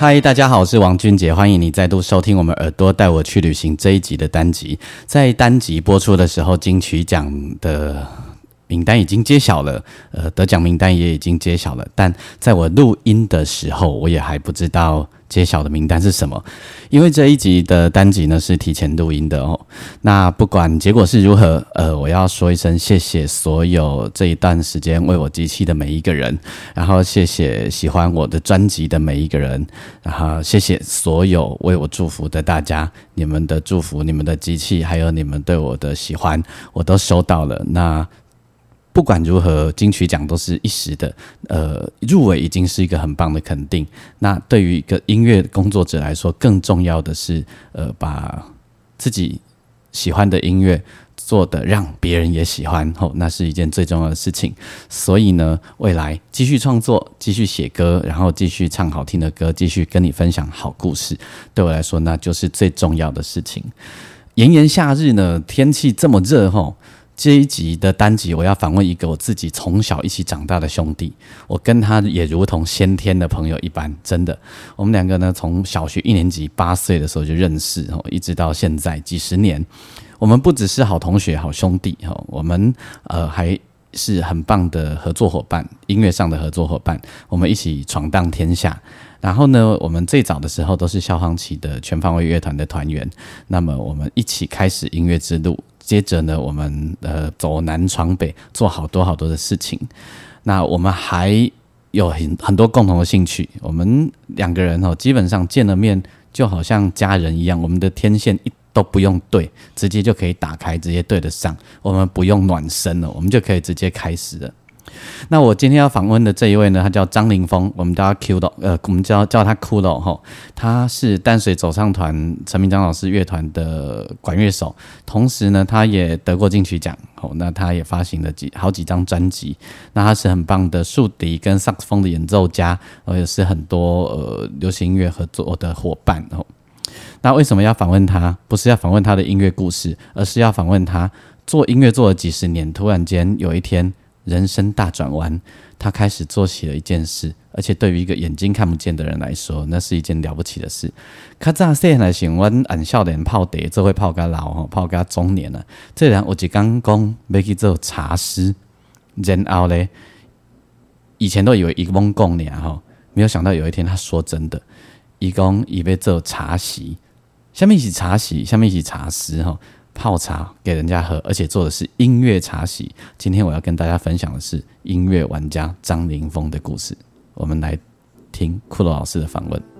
嗨，大家好，我是王俊杰，欢迎你再度收听我们《耳朵带我去旅行》这一集的单集。在单集播出的时候，金曲奖的。名单已经揭晓了，呃，得奖名单也已经揭晓了。但在我录音的时候，我也还不知道揭晓的名单是什么，因为这一集的单集呢是提前录音的哦。那不管结果是如何，呃，我要说一声谢谢所有这一段时间为我集气的每一个人，然后谢谢喜欢我的专辑的每一个人，然后谢谢所有为我祝福的大家，你们的祝福、你们的机器，还有你们对我的喜欢，我都收到了。那不管如何，金曲奖都是一时的。呃，入围已经是一个很棒的肯定。那对于一个音乐工作者来说，更重要的是，呃，把自己喜欢的音乐做的让别人也喜欢，后那是一件最重要的事情。所以呢，未来继续创作，继续写歌，然后继续唱好听的歌，继续跟你分享好故事，对我来说，那就是最重要的事情。炎炎夏日呢，天气这么热，吼。这一集的单集，我要访问一个我自己从小一起长大的兄弟，我跟他也如同先天的朋友一般，真的。我们两个呢，从小学一年级八岁的时候就认识，哦，一直到现在几十年，我们不只是好同学、好兄弟，哈，我们呃还是很棒的合作伙伴，音乐上的合作伙伴，我们一起闯荡天下。然后呢，我们最早的时候都是消防旗的全方位乐团的团员，那么我们一起开始音乐之路。接着呢，我们呃走南闯北，做好多好多的事情。那我们还有很很多共同的兴趣。我们两个人哦，基本上见了面就好像家人一样。我们的天线一都不用对，直接就可以打开，直接对得上。我们不用暖身了，我们就可以直接开始了。那我今天要访问的这一位呢，他叫张凌峰，我们叫他 Q 的，呃，我们叫叫他骷髅哈。他是淡水走唱团陈明章老师乐团的管乐手，同时呢，他也得过金曲奖，哦，那他也发行了几好几张专辑。那他是很棒的竖笛跟萨克斯风的演奏家，呃，也是很多呃流行音乐合作的伙伴哦。那为什么要访问他？不是要访问他的音乐故事，而是要访问他做音乐做了几十年，突然间有一天。人生大转弯，他开始做起了一件事，而且对于一个眼睛看不见的人来说，那是一件了不起的事。他乍细来想，我俺少年泡茶，这会泡个老吼，泡个中年了。这人我就刚讲要去做茶师，然后咧，以前都以为一翁共俩吼，没有想到有一天他说真的，一共以为做茶席，下面一起茶席，下面一起茶师吼。泡茶给人家喝，而且做的是音乐茶席。今天我要跟大家分享的是音乐玩家张凌峰的故事。我们来听库洛老师的访问。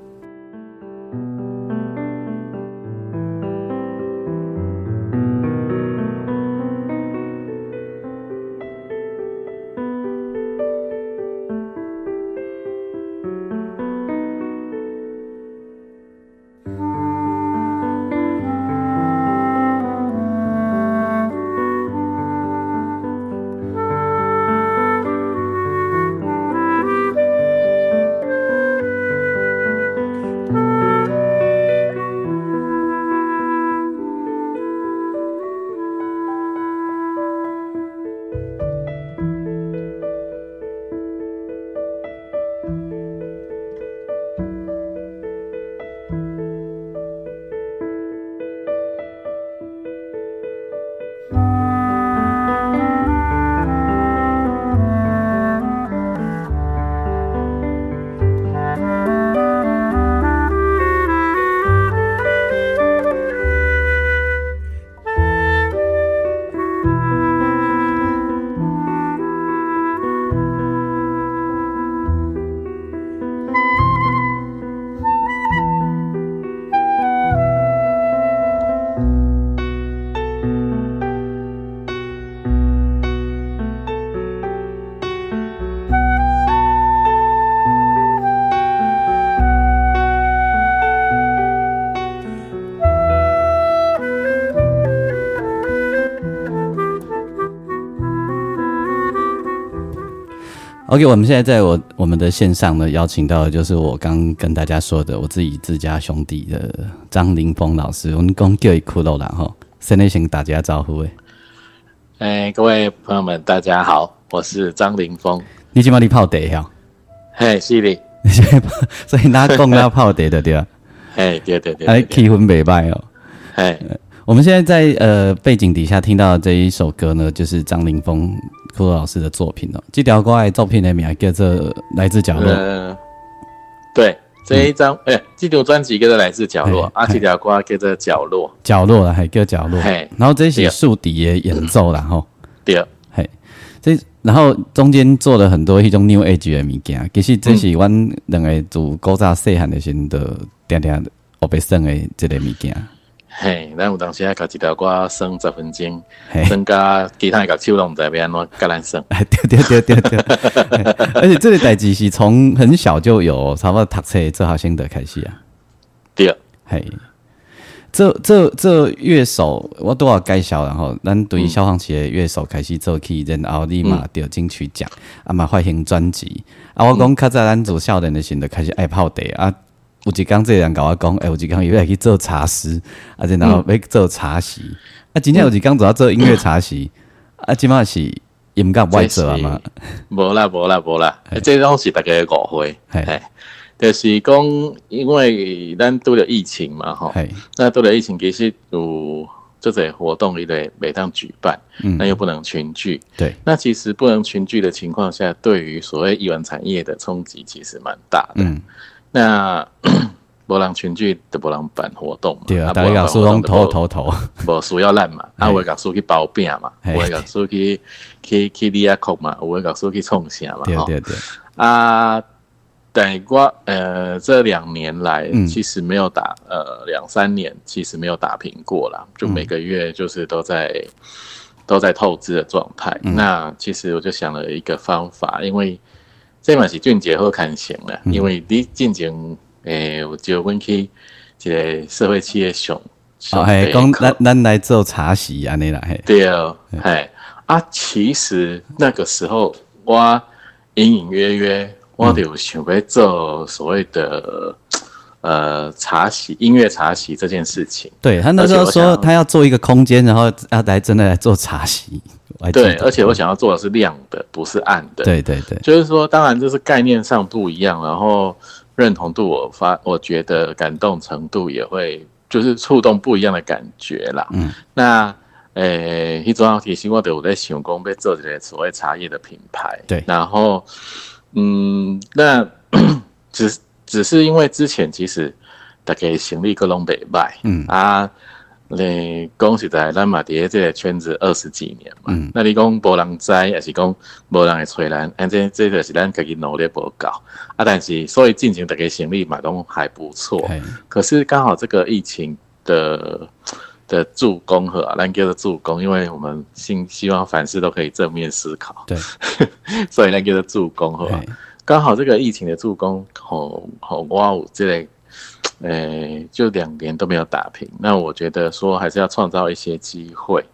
OK，我们现在在我我们的线上呢，邀请到的就是我刚跟大家说的我自己自家兄弟的张凌峰老师，我们讲叫一骷髅了哈，先来先打家招呼诶。哎，各位朋友们，大家好，我是张凌峰。你今晚你泡茶呀？嘿，是的。所以哪讲哪泡茶的对吧？嘿，对对对。哎，气氛美败哦。嘿，我们现在在呃背景底下听到这一首歌呢，就是张凌峰。骷髅老师的作品哦，这条歌的作品的名叫做《来自角落》。对，这一张哎，这条专辑叫做《来自角落》，啊，这条歌叫做《角落》。角落了，还叫角落。嘿，然后这些竖笛的演奏然后对，嘿，这然后中间做了很多一种 New Age 的物件，其实这是阮两个做古早细汉的时候的点点我被生的这个物件。嘿，咱有当时啊，甲一条歌算十分钟，增加其他个手拢在边安怎甲咱算。对对对对对，而且这个代志是从很小就有，差不多读册做好心得开始啊。对，嘿，这这这乐手我都要介绍，然后咱对消防企业乐手开始做起，然后立马得金曲奖，啊嘛发行专辑，啊我讲较早咱做少年的时候开始爱泡茶啊。有一工这人甲我讲，哎，有一工又要去做茶师，啊，然后要做茶席，啊，今天有一工主要做音乐茶席，啊，即码是音乐外做啊嘛？无啦，无啦，无啦，这拢是大家误会，嘿，就是讲，因为咱拄了疫情嘛，吼，那拄了疫情，其实有这些活动，伊得每当举办，嗯，那又不能群聚，对，那其实不能群聚的情况下，对于所谓艺文产业的冲击，其实蛮大的，嗯。那 博朗群聚的博朗办活动嘛，对啊，大家讲书拢头头头，无书要烂嘛，啊，我讲书去包饼嘛，我讲书去去去利亚克嘛，我讲书去冲线嘛，对对对，啊，等过呃这两年来，其实没有打呃两三年，其实没有打平过了，就每个月就是都在都在透支的状态。那其实我就想了一个方法，因为。这嘛是俊杰好看型啦，因为你进前诶，有就阮去一个社会企业上，哦，嘿，讲咱咱来做茶席安尼啦，嘿，对哦，嘿，啊，其实那个时候我隐隐约约我就想要做所谓的呃茶席音乐茶席这件事情，对他那时候说他要做一个空间，然后要来真的来做茶席。对，而且我想要做的是亮的，不是暗的。对对对，就是说，当然就是概念上不一样，然后认同度，我发，我觉得感动程度也会，就是触动不一样的感觉啦。嗯，那诶，一种要提醒我的，我在想工被做这些所谓茶叶的品牌。对，然后，嗯，那只只是因为之前其实大概行李各拢北卖，嗯啊。你讲实在，咱嘛伫这个圈子二十几年嘛，那你讲无人知，还是讲无人会催咱？反正这个是咱自己努力不够啊。但是所以进行大家行李嘛都还不错。可是刚好这个疫情的的助攻和咱叫做助攻，因为我们希希望凡事都可以正面思考。对，所以咱叫做助攻和刚好这个疫情的助攻，好好我有，这类。诶，就两年都没有打平，那我觉得说还是要创造一些机会。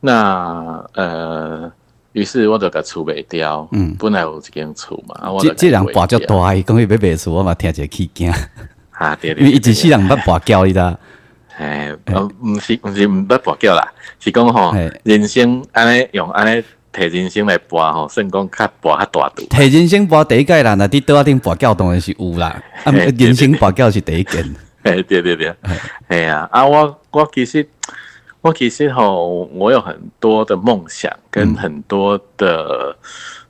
那呃，于是我就甲厝卖掉，嗯，本来有一间厝嘛，我这这人跋较大，伊讲伊要卖厝，我嘛听者起惊。啊，对对，因为一直世人捌跋筊伊啦。诶，毋是毋是毋捌跋筊啦，是讲吼，人生安尼用安尼。提人生来博吼，算讲较博较大度。提人生博第一届啦，那伫倒啊顶博教当然是有啦。啊，人生博教是第一件。哎，对对对，哎呀，啊，我我其实我其实吼，我有很多的梦想跟很多的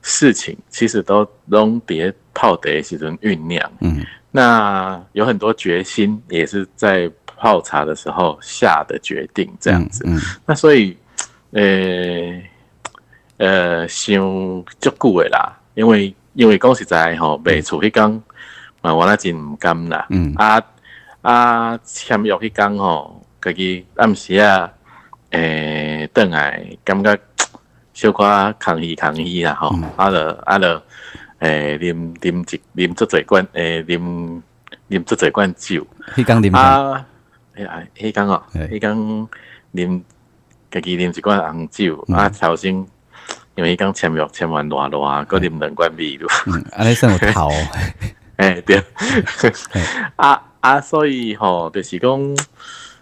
事情，其实都拢别泡茶时阵酝酿。嗯，那有很多决心，也是在泡茶的时候下的决定，这样子。嗯，那所以，呃。呃，想足久诶啦，因为因为讲实在吼，卖厝迄工嘛，我那真毋甘啦。嗯。啊啊，签约迄工吼，家己暗时啊，诶，倒来感觉小可抗议抗议啦吼。啊了啊了，诶，啉啉一啉足侪罐，诶，啉啉足侪罐酒。迄工啉啊，迄工哦，迄工啉家己啉一罐红酒啊，头先。因为伊讲签约签完偌偌，搁啉两罐啤酒，嗯，安尼算有头，哎对，啊啊，所以吼，就是讲，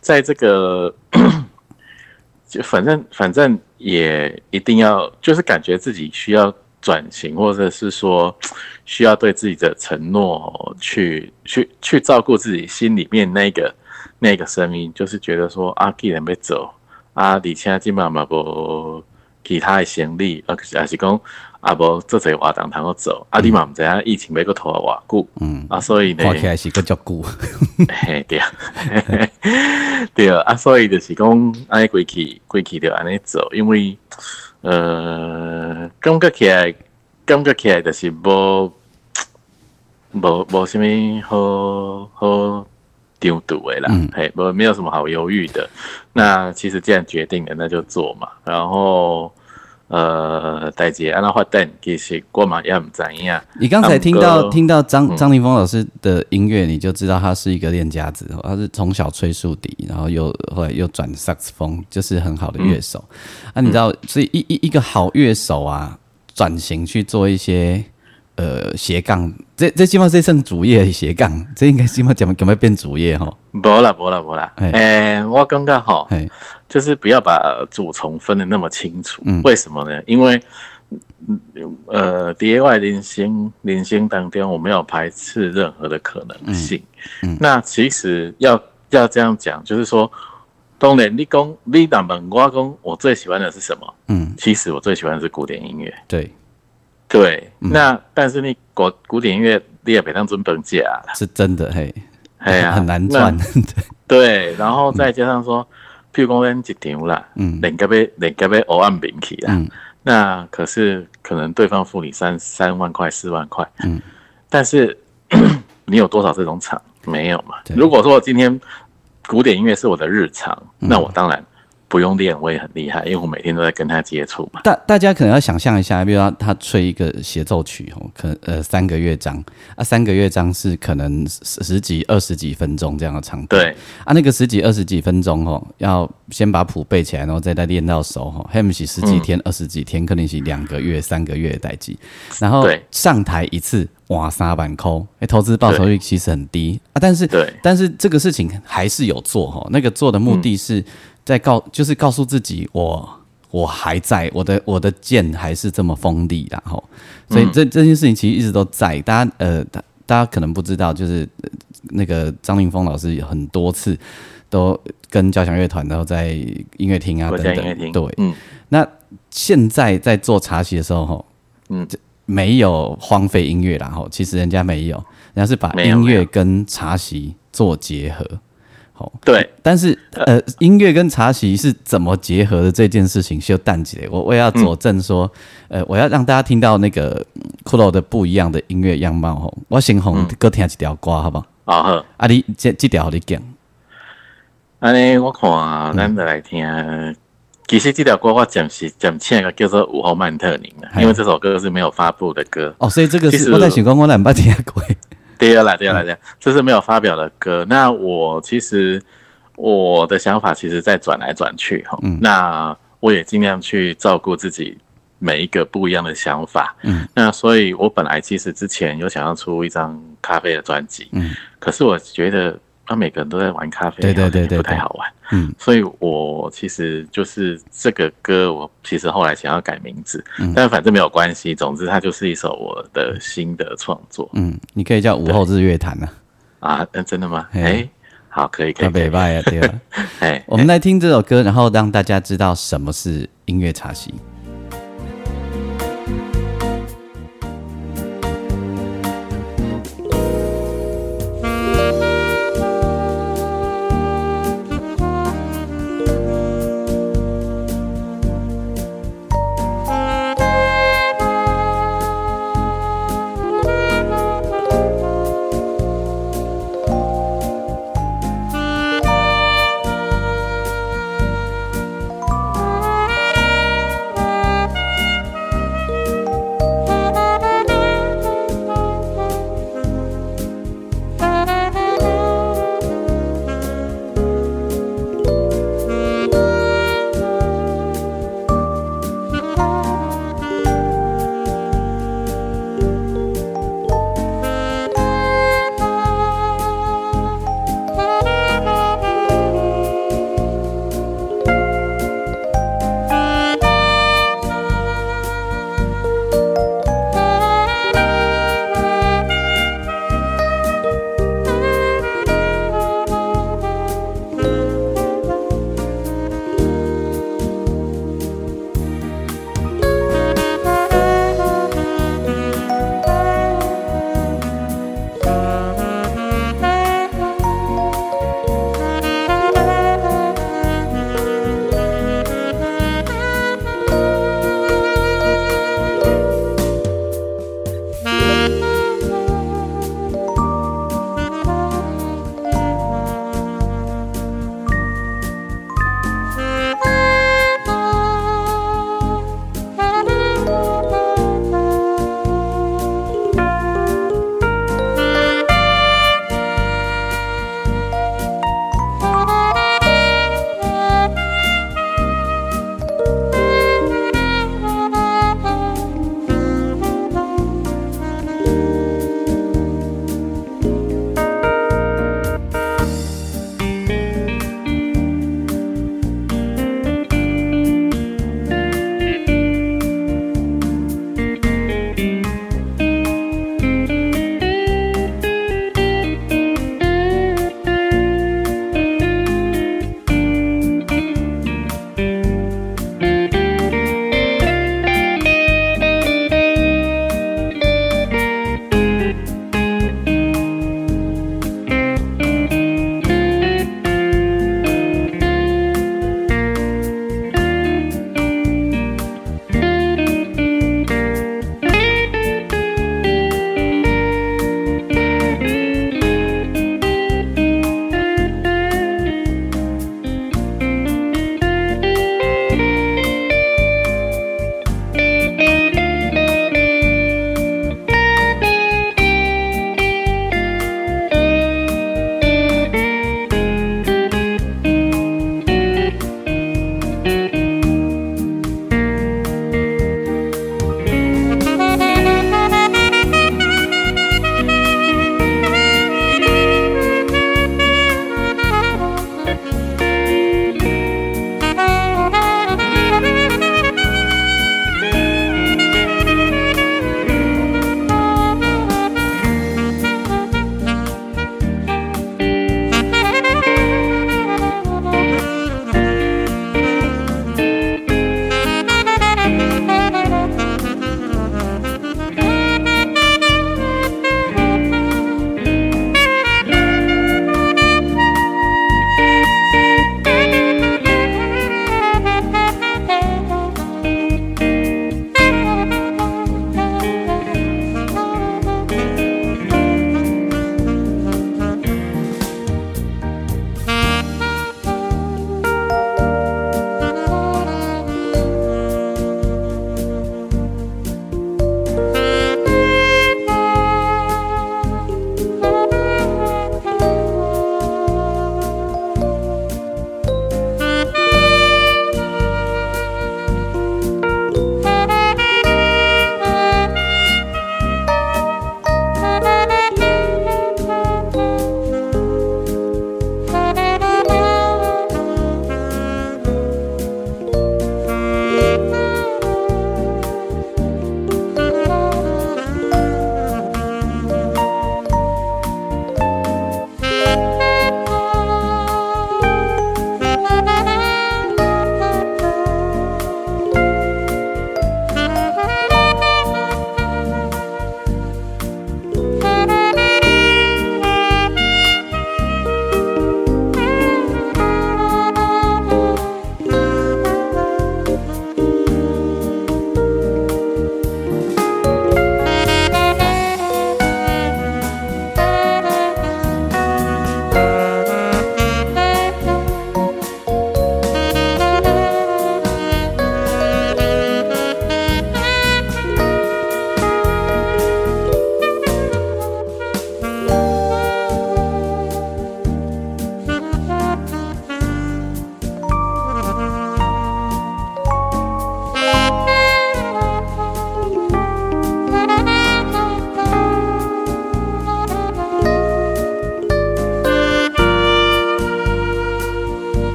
在这个，就反正反正也一定要，就是感觉自己需要转型，或者是说需要对自己的承诺去去去照顾自己心里面那个那个声音，就是觉得说啊，既然要走啊，你现在基本上嘛无其他的行李，啊，还是讲啊无做这活动通好做，啊，你嘛毋知影疫情要个拖偌久，嗯，啊，所以呢，看起来是个足久，嘿对。啊，对啊，啊，所以就是讲安尼过去过去就安尼做，因为呃，感觉起来感觉起来就是无无无什么好好丢赌的啦，嗯嘿，不没有什么好犹豫的。那其实既然决定了，那就做嘛。然后呃，代志安那发展，其实我嘛也唔知影。你刚才听到听到张嗯张凌峰老师的音乐，你就知道他是一个练家子，哦他是从小吹竖笛，然后又后来又转萨克斯风，就是很好的乐手。嗯啊，你知道，所以一一一个好乐手啊，转型去做一些呃斜杠，这这起码这算主业的斜杠，这应该起码怎么怎么变主业哈？无啦，无啦，无啦。嘿诶、我感觉吼，嘿，就是不要把主从分的那么清楚。嗯为什么呢？因为呃，D A Y 零星零星当中，我没有排斥任何的可能性。嗯嗯那其实要要这样讲，就是说，当然你讲你哪问我讲，我最喜欢的是什么？嗯，其实我最喜欢的是古典音乐。对，对，嗯。那但是你古古典音乐你也别当真本价啦。是真的，嘿，哎呀，很难赚，对，然后再加上说，譬如讲咱一场啦，嗯。人家要人家要欧按饼起啦，嗯。那可是可能对方付你三三万块、四万块，嗯，但是 你有多少这种场？没有嘛。如果说今天古典音乐是我的日常，嗯。那我当然不用练，我也很厉害，因为我每天都在跟他接触嘛。大大家可能要想象一下，比如说他吹一个协奏曲哦，可能呃三个乐章啊，三个乐章是可能十十几二十几分钟这样的长度。对，啊，那个十几二十几分钟哦，要先把谱背起来，然后再再练到熟哈。还不是十几天、二十几天，可能是两个月、三个月的代际。然后上台一次，哇，三板扣，哎，投资报酬率其实很低啊。但是对但是这个事情还是有做哈。那个做的目的是在告，就是告诉自己我。我还在，我的我的剑还是这么锋利，然后，所以这这件事情其实一直都在。大家呃，大大家可能不知道，就是、呃那个张凌峰老师有很多次都跟交响乐团，然后在音乐厅啊国等等，家音乐厅，对。嗯，那现在在做茶席的时候，吼，嗯这没有荒废音乐啦，吼，其实人家没有，人家是把音乐跟茶席做结合，好，对，但是呃，音乐跟茶席是怎么结合的这件事情，就淡起来。我我也要佐证说，呃，我要让大家听到那个嗯骷髅的不一样的音乐样貌吼。我先红歌听一条歌，好不好？好好。啊，你这这条你讲，安尼我看咱就来听。其实这条歌我暂时暂请个叫做《午后曼特宁》的，因为这首歌是没有发布的歌。哦，所以这个是我在想讲，我两捌听过。对了，对了，对了，这是没有发表的歌。那我其实我的想法其实在转来转去哈。嗯那我也尽量去照顾自己每一个不一样的想法。嗯，那所以我本来其实之前有想要出一张咖啡的专辑，嗯可是我觉得啊，每个人都在玩咖啡，对对对对对不太好玩。嗯所以我其实就是这个歌，我其实后来想要改名字，嗯但反正没有关系。总之，它就是一首我的新的创作嗯，你可以叫午后日月潭啊，啊。嗯，真的吗？嘿哎，好，可以，可以，那可以北。拜啊，对吧？哎，我们来听这首歌，然后让大家知道什么是音乐茶席。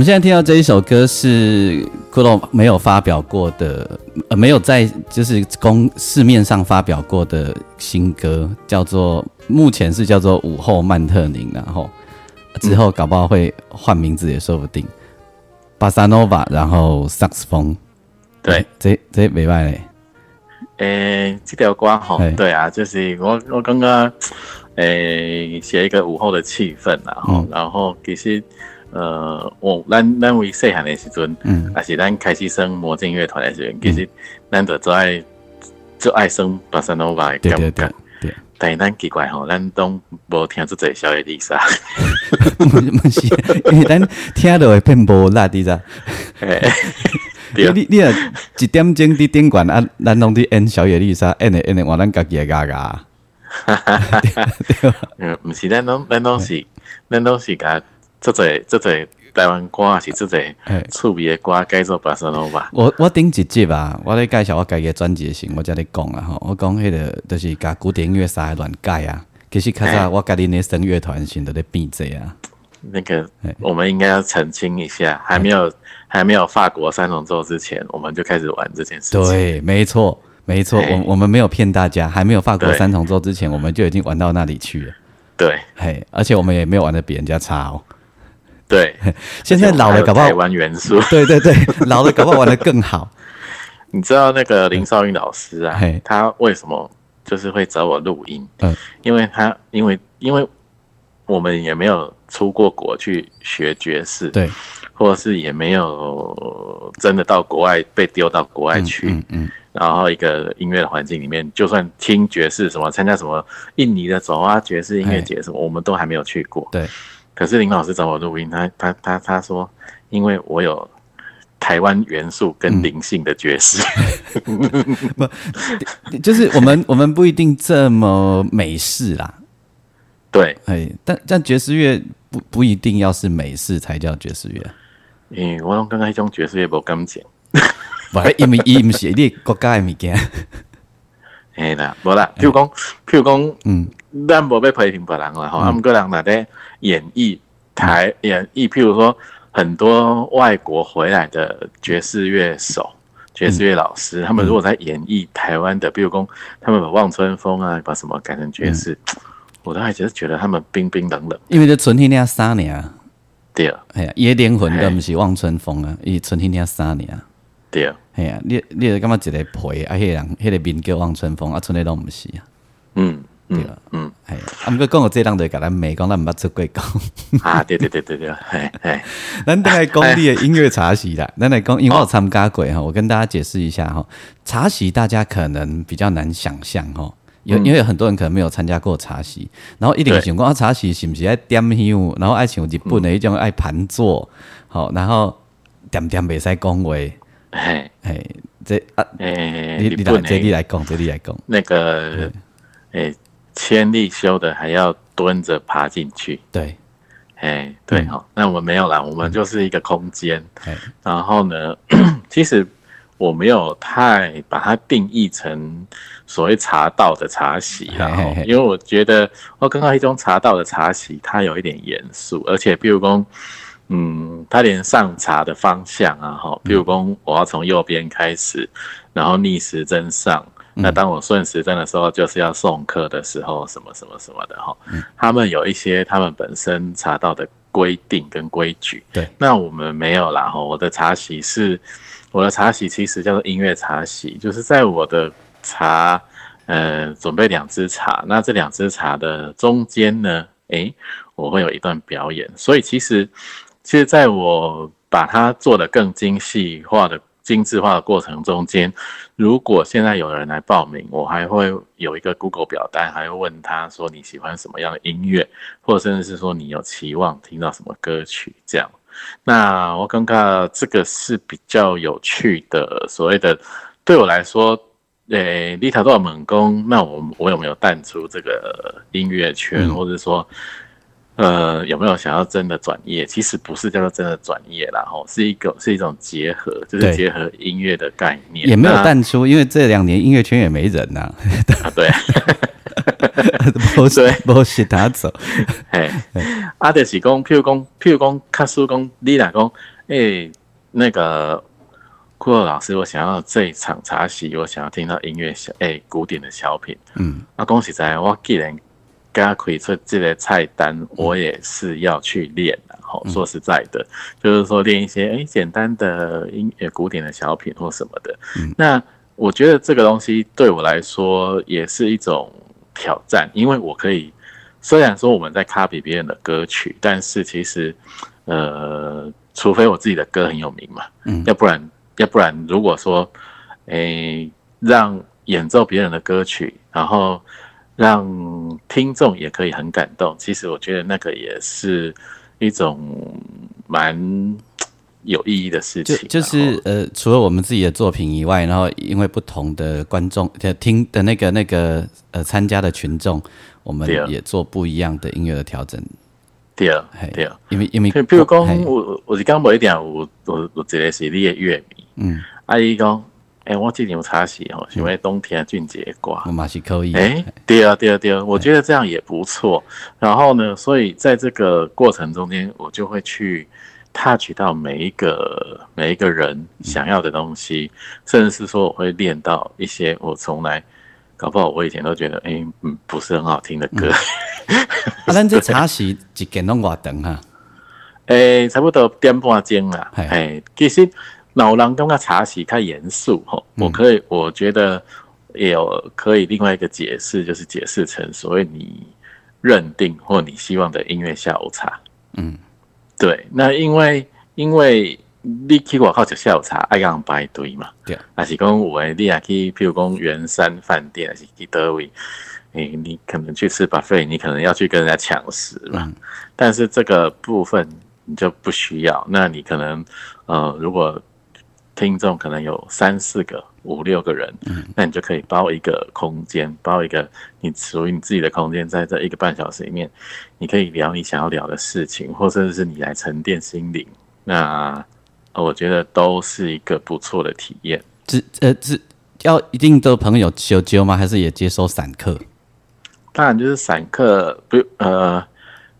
们现在听到这一首歌是骷髅没有发表过的，呃，没有在就是公市面上发表过的新歌，叫做目前是叫做午后曼特宁，然后之后搞不好会换名字也说不定。巴萨诺瓦，然后萨克斯风，对，这这没坏嘞。诶，这条歌吼，对啊，就是我我刚刚诶写一个午后的气氛，然后然后其实。呃，我咱咱为细汉的时阵，嗯，也是咱开始升魔镜乐团的时阵，其实咱就最爱最爱升巴塞诺瓦的对对对对。但是咱奇怪吼，咱都无听出这小野丽莎。不是，因为咱听到会变无力的咋？你 你你啊，一点钟伫顶管啊，咱拢伫演小野丽莎，演的演的，换咱家己会嘎嘎。嗯，不是，咱拢咱拢是咱拢是甲。这在这在台湾歌是这在趣味的歌改做巴塞罗吧。我我顶一集啊，我咧介绍我家己的专辑时，我才咧讲啊吼，我讲迄个就是甲古典音乐啥乱改啊。其实较早我家己的声乐团先都咧变这啊。那个我们应该要澄清一下，还没有还没有法国三重奏之前，我们就开始玩这件事情。对，没错，没错，我我们没有骗大家，还没有法国三重奏之前，我们就已经玩到那里去了。对，嘿，而且我们也没有玩的比人家差哦。对，现在老了搞不好玩元素。对对对，老了搞不好玩的更好。你知道那个林少云老师啊，他为什么就是会找我录音？嗯，因为他因为因为我们也没有出过国去学爵士，对，或者是也没有真的到国外被丢到国外去，嗯嗯，然后一个音乐的环境里面，就算听爵士什么，参加什么印尼的走啊爵士音乐节什么，我们都还没有去过，对。可是林老师找我录音，他他他他说，因为我有台湾元素跟灵性的爵士，不，就是我们 我们不一定这么美式啦，对，哎，但但爵士乐不不一定要是美式才叫爵士乐，嗯，我刚刚一种爵士乐无感情，不，因为伊唔是你国家的物件，哎啦，无啦，譬如讲，譬如讲，嗯，咱无要批评别人啦，吼，啊，毋过人若底。演绎台演绎，譬如说很多外国回来的爵士乐手、爵士乐老师，他们如果在演绎台湾的，比如说他们把《望春风》啊，把什么改成爵士，我都还是觉得他们冰冰冷冷。因为这春天那三年啊，对。啊，哎呀，野灵魂都不是《望春风》啊，伊春天那三年啊，对。啊，哎呀，你你是感觉一个陪啊，迄个人迄个名叫《望春风》啊，春天都不是啊，嗯。对啊，嗯，系，啊，毋过讲到这人就甲咱美讲，咱毋捌出过讲。啊，对对对对对，系系。咱等来讲你的音乐茶席啦，咱来讲，因为我参加过哈，我跟大家解释一下哈。茶席大家可能比较难想象哈，因因为有很多人可能没有参加过茶席，然后一定想讲啊，茶席是不是爱点香，然后爱像日本的一种爱盘坐，好，然后点点袂使讲话，嘿，嘿，这啊，诶，你你来，这你来讲，这你来讲，那个，诶。千里修的还要蹲着爬进去，对，哎，对哈，那我们没有啦，我们就是一个空间。然后呢，其实我没有太把它定义成所谓茶道的茶席，然后因为我觉得我刚刚一种茶道的茶席，它有一点严肃，而且比如说，嗯，它连上茶的方向啊，哈，比如说我要从右边开始，然后逆时针上。那当我顺时针的时候，就是要送客的时候，什么什么什么的哈。他们有一些他们本身茶道的规定跟规矩。对，那我们没有啦哈。我的茶席是，我的茶席其实叫做音乐茶席，就是在我的茶，呃，准备两支茶。那这两支茶的中间呢，诶，我会有一段表演。所以其实，其实在我把它做的更精细化的。精致化的过程中间，如果现在有人来报名，我还会有一个 Google 表单，还会问他说你喜欢什么样的音乐，或者甚至是说你有期望听到什么歌曲这样。那我刚刚这个是比较有趣的，所谓的对我来说，诶，丽塔多少猛攻，那我我有没有淡出这个音乐圈，或者说？呃，有没有想要真的转业？其实不是叫做真的转业啦，吼，是一个是一种结合，就是结合音乐的概念。也没有淡出，因为这两年音乐圈也没人呐。对，无 对，不是不是他走。哎，啊，就是讲，譬如讲，譬如讲，卡叔讲，你来讲，诶，那个库洛老师，我想要这一场茶席，我想要听到音乐小，诶，古典的小品。嗯，啊，恭喜在，我既然给他可以出这个菜单，我也是要去练的。好，说实在的，就是说练一些诶简单的音乐古典的小品或什么的。那我觉得这个东西对我来说也是一种挑战，因为我可以虽然说我们在 copy 别人的歌曲，但是其实呃，除非我自己的歌很有名嘛，嗯，要不然要不然如果说诶让演奏别人的歌曲，然后让听众也可以很感动，其实我觉得那个也是。一种蛮有意义的事情，就就是呃，除了我们自己的作品以外，然后因为不同的观众的听的那个那个呃参加的群众，我们也做不一样的音乐的调整。对啊，对啊，因为因为比如讲，我我是刚某一点，我我我这个是你的乐迷，嗯，阿姨讲。哎，我今年有茶席哦，因为冬天俊杰挂，马西可以。哎，对啊，对啊，对啊，我觉得这样也不错。然后呢，所以在这个过程中间，我就会去 touch 到每一个每一个人想要的东西，甚至是说我会练到一些我从来搞不好我以前都觉得哎嗯不是很好听的歌。啊，咱这茶席一间拢偌长哈？哎，差不多点半钟啦。哎，其实。老狼跟他茶席太严肃吼，我可以我觉得也有可以另外一个解释，就是解释成所谓你认定或你希望的音乐下午茶。嗯，对，那因为因为你去我靠吃下午茶爱讲排队嘛，对，还是讲我你也去，譬如讲圆山饭店还是去德威，诶，你可能去吃 buffet，你可能要去跟人家抢食嘛，但是这个部分你就不需要，那你可能呃如果听众可能有三四个、五六个人，嗯，那你就可以包一个空间，包一个你属于你自己的空间，在这一个半小时里面，你可以聊你想要聊的事情，或者是你来沉淀心灵。那我觉得都是一个不错的体验。只呃只要一定的朋友修修吗？还是也接收散客？当然就是散客，不呃，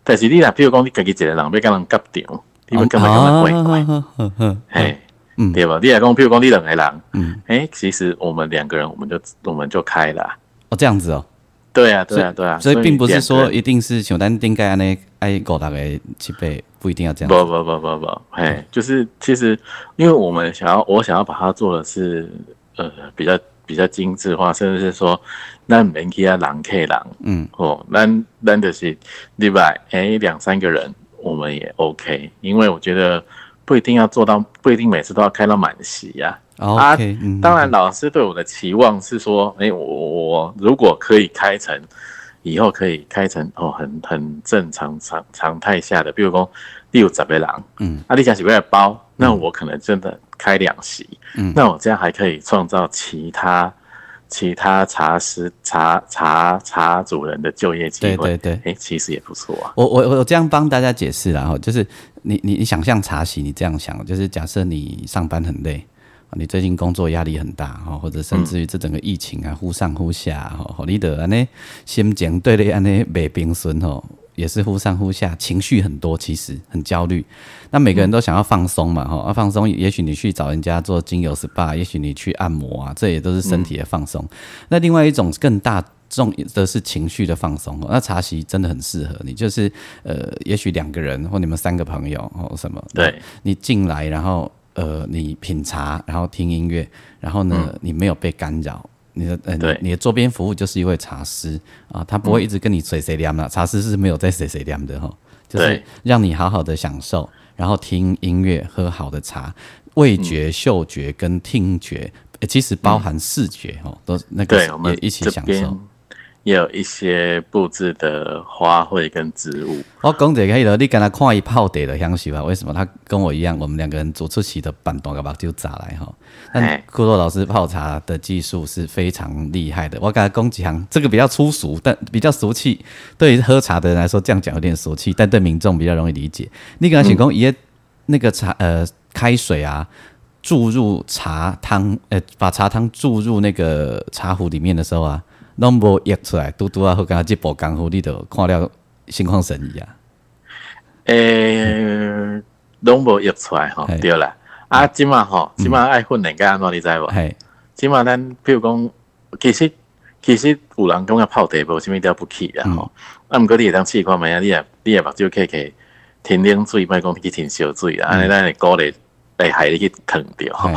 但是你啦，比如讲你自己一个人要跟人夹掉，你们干嘛干嘛怪怪，哎。嗯，对吧？你来讲，譬如讲你两个人，嗯，哎，其实我们两个人，我们就我们就开了。哦，这样子哦。对啊，对啊，对啊。所以并不是说一定是像咱顶盖安尼爱搞大概七倍，不一定要这样。不不不不不，哎，就是其实，因为我们想要，我想要把它做的是，呃，比较比较精致化，甚至是说，那门去啊，狼 K 狼，嗯，哦，那那的是对吧？哎，两三个人我们也 OK，因为我觉得。不一定要做到，不一定每次都要开到满席呀。啊，当然，老师对我的期望是说，哎，我我如果可以开成，以后可以开成哦，很很正常常常态下的，比如说六十个人，嗯，啊，你想几个包，那我可能真的开两席，嗯，那我这样还可以创造其他。其他茶师、茶茶茶主人的就业机会，对对对，哎，其实也不错啊。我我我这样帮大家解释啦哈就是你你你想象茶席，你这样想，就是假设你上班很累，你最近工作压力很大哈，或者甚至于这整个疫情啊忽上忽下哈，你得安尼心情对你安尼袂平顺吼。也是忽上忽下，情绪很多，其实很焦虑。那每个人都想要放松嘛，哈，要放松。也许你去找人家做精油 SPA，也许你去按摩啊，这也都是身体的放松。那另外一种更大重的是情绪的放松。那茶席真的很适合你，就是呃，也许两个人或你们三个朋友或什么，对，你进来，然后呃，你品茶，然后听音乐，然后呢，你没有被干扰。你的呃，你的周边服务就是一位茶师啊，他不会一直跟你谁谁凉的，茶师是没有在谁谁凉的哈，就是让你好好的享受，然后听音乐，喝好的茶，味觉、嗅觉跟听觉，其实包含视觉哦，都那个也一起享受。也有一些布置的花卉跟植物。我讲这个，以了，你跟他看一泡茶的香喜吧？为什么他跟我一样？我们两个人走出席的板凳个吧就砸来哈。但库洛老师泡茶的技术是非常厉害的。我刚才讲几行，这个比较粗俗，但比较俗气。对于喝茶的人来说，这样讲有点俗气，但对民众比较容易理解。你跟他讲讲，爷那个茶呃开水啊，注入茶汤，呃把茶汤注入那个茶壶里面的时候啊。拢无约出来，拄拄啊好甲即部功夫，你就看了心旷神怡啊。诶，拢无约出来吼，嘿对啦。啊，即满吼，即满爱训练甲安怎你知无？嘿，即满咱比如讲，其实其实有人讲啊泡茶无啥物了不起啦嗯吼。啊，毋过你会当试看觅啊，你也你也目睭开开，天冷水，莫讲去天烧水啊，安尼咱会鼓励会害你去烫着吼。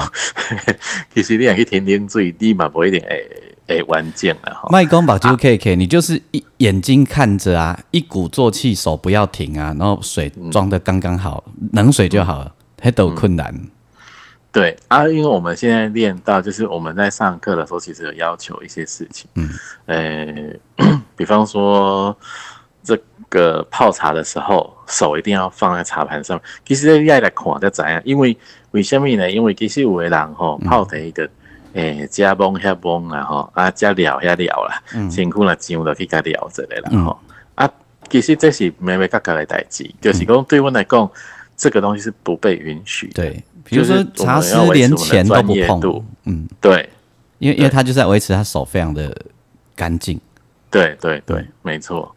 其实你若去天冷水，你嘛无一定会会完整啦吼。麦公宝就 K K，你就是一眼睛看着啊，一鼓作气，手不要停啊，然后水装的刚刚好，冷水就好了，还都有困难。对啊，因为我们现在练到，就是我们在上课的时候，其实有要求一些事情，嗯，呃，比方说这个泡茶的时候，手一定要放在茶盘上。其实你爱来看才知影，因为为什么呢？因为其实有的人吼泡茶个，诶，加崩遐崩啦吼，啊加聊遐聊啦，辛苦啦上就去甲聊一个啦吼，啊，其实这是微微角角的代志，就是讲对我来讲，这个东西是不被允许的。对，比如说茶师连钱都不碰，嗯，对因为因为他就是在维持他手非常的干净。对对对，没错。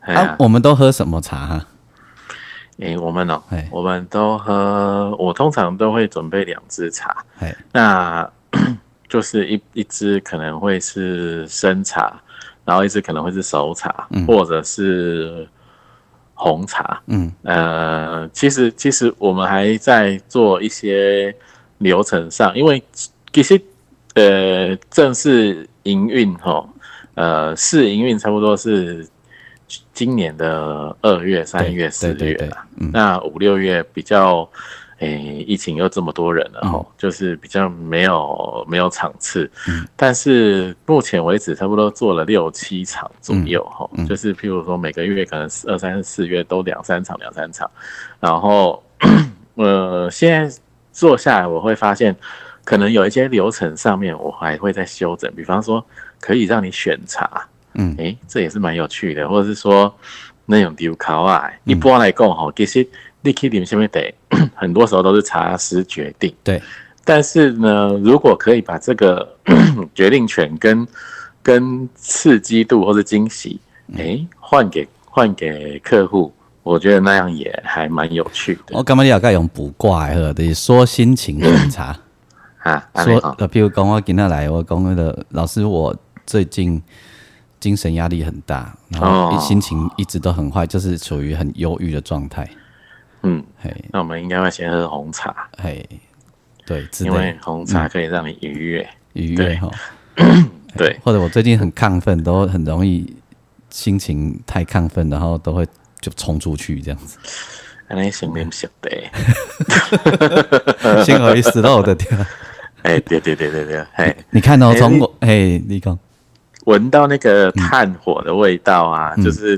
哎啊，，我们都喝什么茶哈？诶、我们哦哎，我们都喝，我通常都会准备两支茶，哎，那就是一一支可能会是生茶，然后一支可能会是熟茶，或者是红茶。嗯，呃，其实其实我们还在做一些流程上，因为其实呃正式营运哈，呃试营运差不多是今年的二月、三月、四月啦。嗯那五六月比较，诶、疫情又这么多人了嗯。哈、就是比较没有没有场次，但是目前为止差不多做了六七场左右哈、嗯。就是譬如说每个月可能二三四月都两三场两三场，然后呃现在做下来我会发现，可能有一些流程上面我还会再修整，比方说可以让你选茶，嗯。诶、这也是蛮有趣的，或者是说那种丢考啊，一般来讲哈，其实你去啉什么得，很多时候都是茶师决定。对，但是呢，如果可以把这个 决定权跟跟刺激度或是惊喜，诶、换给换给客户，我觉得那样也还蛮有趣的我感觉你大概用卜卦的，就是说心情选茶。啊。说呃，譬如讲我今天来，我讲那个老师，我最近精神压力很大，然后心情一直都很坏，就是处于很忧郁的状态。嗯，嘿，那我们应该会先喝红茶，嘿，对，因为类红茶可以让你愉悦。愉悦对。哈。对，或者我最近很亢奋，都很容易心情太亢奋，然后都会就冲出去这样子。安尼 先啉熟的。幸好意思到我的天，哎，对对对对对，哎，你看哦，哎你从我哎，你讲。闻到那个炭火的味道啊，就是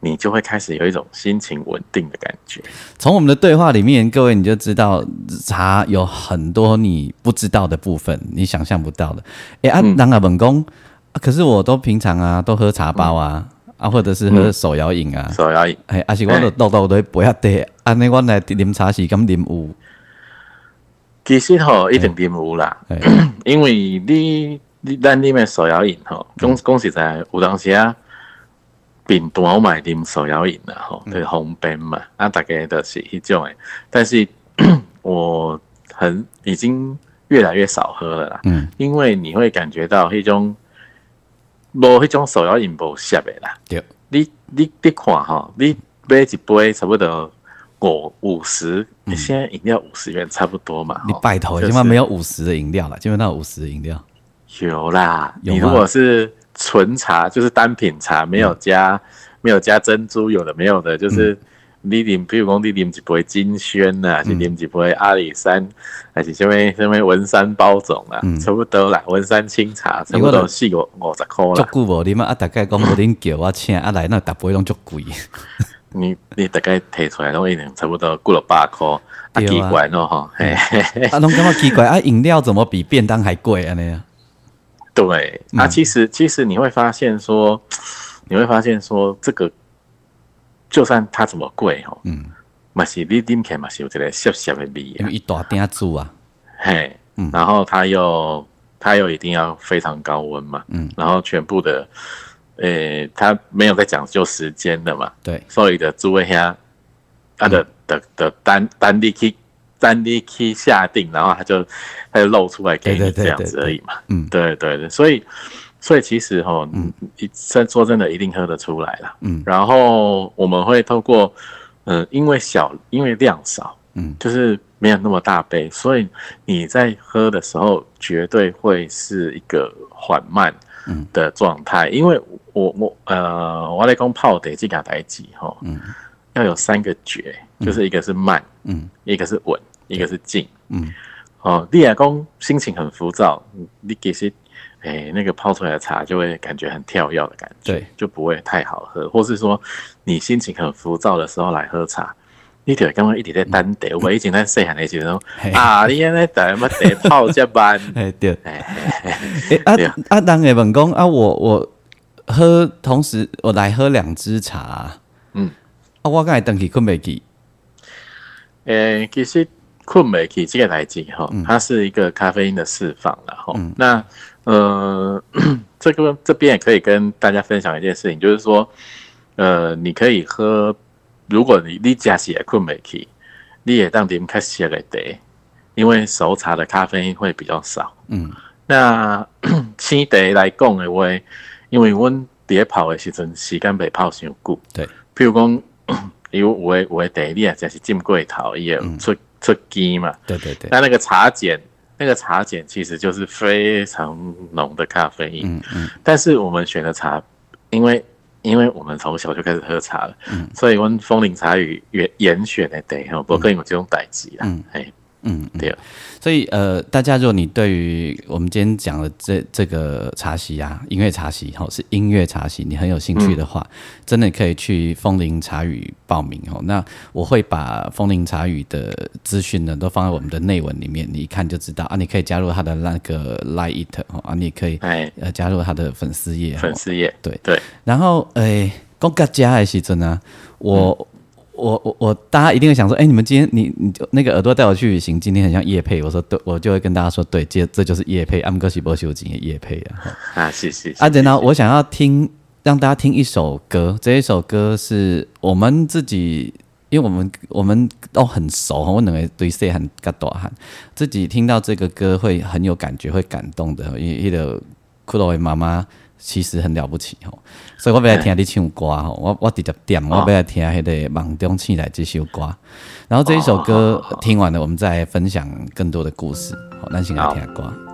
你就会开始有一种心情稳定的感觉。从我们的对话里面，各位你就知道茶有很多你不知道的部分，你想象不到的。哎、啊，人啊本宫、啊，可是我都平常啊都喝茶包啊，啊或者是喝手摇饮啊，手摇饮，哎、啊是我都豆豆都不要得，安尼我来啉茶是咁啉有，其实吼一定啉有啦，哎、因为你你咱啉的手摇饮吼，讲讲实在，有当时啊，便当我买啉手摇饮啦吼，就是红边嘛，啊大概都是迄种诶，但是 我很已经越来越少喝了啦，嗯，因为你会感觉到迄种无迄种手摇饮无涩的啦。对，你你你看吼，你买一杯差不多五五十，你现在饮料五十元差不多嘛。你拜托，就是起码没有五十的饮料了，基本上五十的饮料，有啦。有你如果是纯茶，就是单品茶，没有加、没有加珍珠，有的没有的，就是你啉，比如讲你啉一杯金萱呐，还是啉一杯阿里山，还是什么什么文山包种啦，差不多啦。文山清茶差不多四五五十块啦。足久无啉啊，啊大概讲无恁叫我请啊来，那逐杯拢足贵，你你大概提出来，拢一定差不多过了百块，啊啊奇怪咯吼。啊拢感觉奇怪啊，饮料怎么比便当还贵啊那样？对，啊，其实其实你会发现说，你会发现说，这个就算它怎么贵哦，嗯，嘛是你啉起来嘛是有一个涩涩的味啊，因为一大鼎煮啊，嘿嗯，然后它又它又一定要非常高温嘛，嗯，然后全部的，呃，它没有在讲究时间的嘛，对，所以的诸位下，它的的的单单力去单力去下定，然后它就它就露出来给你这样子而已嘛，嗯，对对对，所以所以其实哈，嗯，真说真的一定喝得出来了，嗯，然后我们会透过，嗯，因为小因为量少，嗯，就是。没有那么大杯，所以你在喝的时候绝对会是一个缓慢的状态。因为我我呃，我来讲泡得这个代志哈，嗯，要有三个诀，就是一个是慢，嗯，一个是稳，一个是静，嗯，哦，你来讲心情很浮躁，你其实哎那个泡出来的茶就会感觉很跳跃的感觉，对，就不会太好喝。或是说你心情很浮躁的时候来喝茶。你条刚刚一直在单调，我以前在细汉的时候，啊，你现在在乜地泡这班？哎对，哎啊啊，当然问讲啊，我我喝同时我来喝两支茶，嗯，啊，我刚才等起困未起，诶，其实困未起这个来讲哈，它是一个咖啡因的释放了哈。那呃，这个这边也可以跟大家分享一件事情，就是说，呃，你可以喝。如果你你加起来困没起，你也当点开始来得，因为熟茶的咖啡因会比较少。嗯，那青茶来讲的话，因为阮碟泡的时阵时间被泡上久。对，譬如讲 有有的有的茶你啊，就是浸过头也出出机嘛。对对对。那那个茶碱，那个茶碱其实就是非常浓的咖啡因。嗯嗯。但是我们选的茶，因为因为我们从小就开始喝茶了，所以问风铃茶语严严选的对哈，不可以有这种代际啦，哎。嗯，对，所以呃，大家如果你对于我们今天讲的这这个茶席啊，音乐茶席，哦是音乐茶席，你很有兴趣的话，真的可以去风铃茶语报名哦。那我会把风铃茶语的资讯呢，都放在我们的内文里面，你一看就知道啊。你可以加入他的那个 Lite 哦，啊，你可以呃加入他的粉丝页，粉丝页，对对。然后诶，讲家家还是真的，我。我我我，大家一定会想说，哎，你们今天你你就那个耳朵带我去旅行，今天很像夜配。我说对，我就会跟大家说，对，这这就是夜配，阿姆哥西波修金的叶配啊。啊，谢谢。啊，然后我想要听，让大家听一首歌，这一首歌是我们自己，因为我们我们都很熟，我认为对谁很嘎多喊，自己听到这个歌会很有感觉，会感动的。因为那个骷髅的妈妈。其实很了不起吼，所以我要来听你唱歌吼，我我直接点，我要来听迄个梦中醒来这首歌，然后这一首歌听完了，我们再分享更多的故事，好，那先来听歌。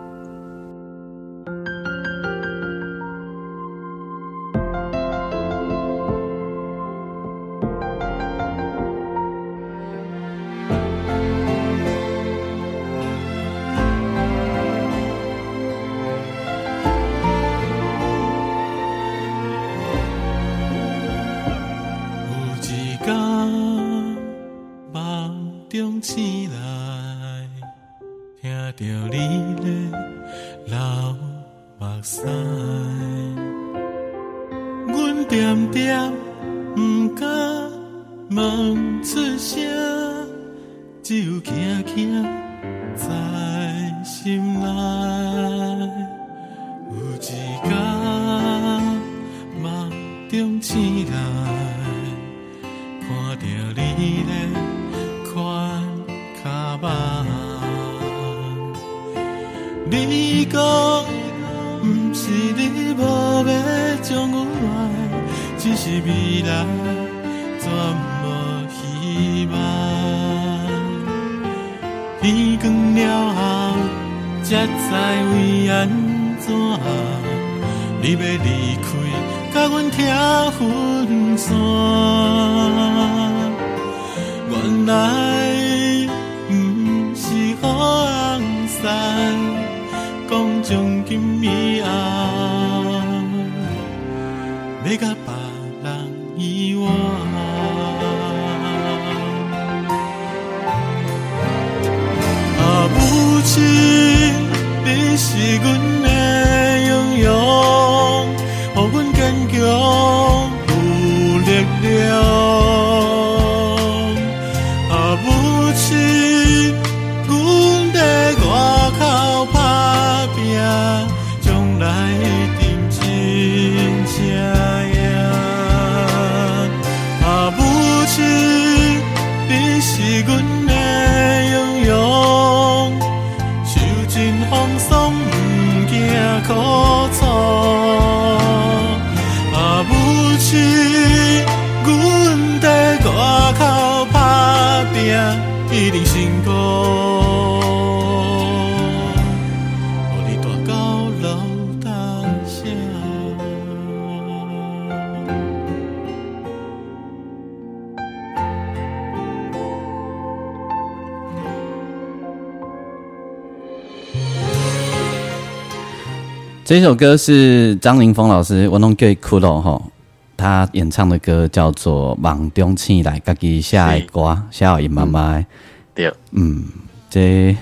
这首歌是张凌峰老师，我弄叫骷髅哈，他演唱的歌叫做《梦中醒来》，家己写的歌，写给因妈妈。的。对，嗯，这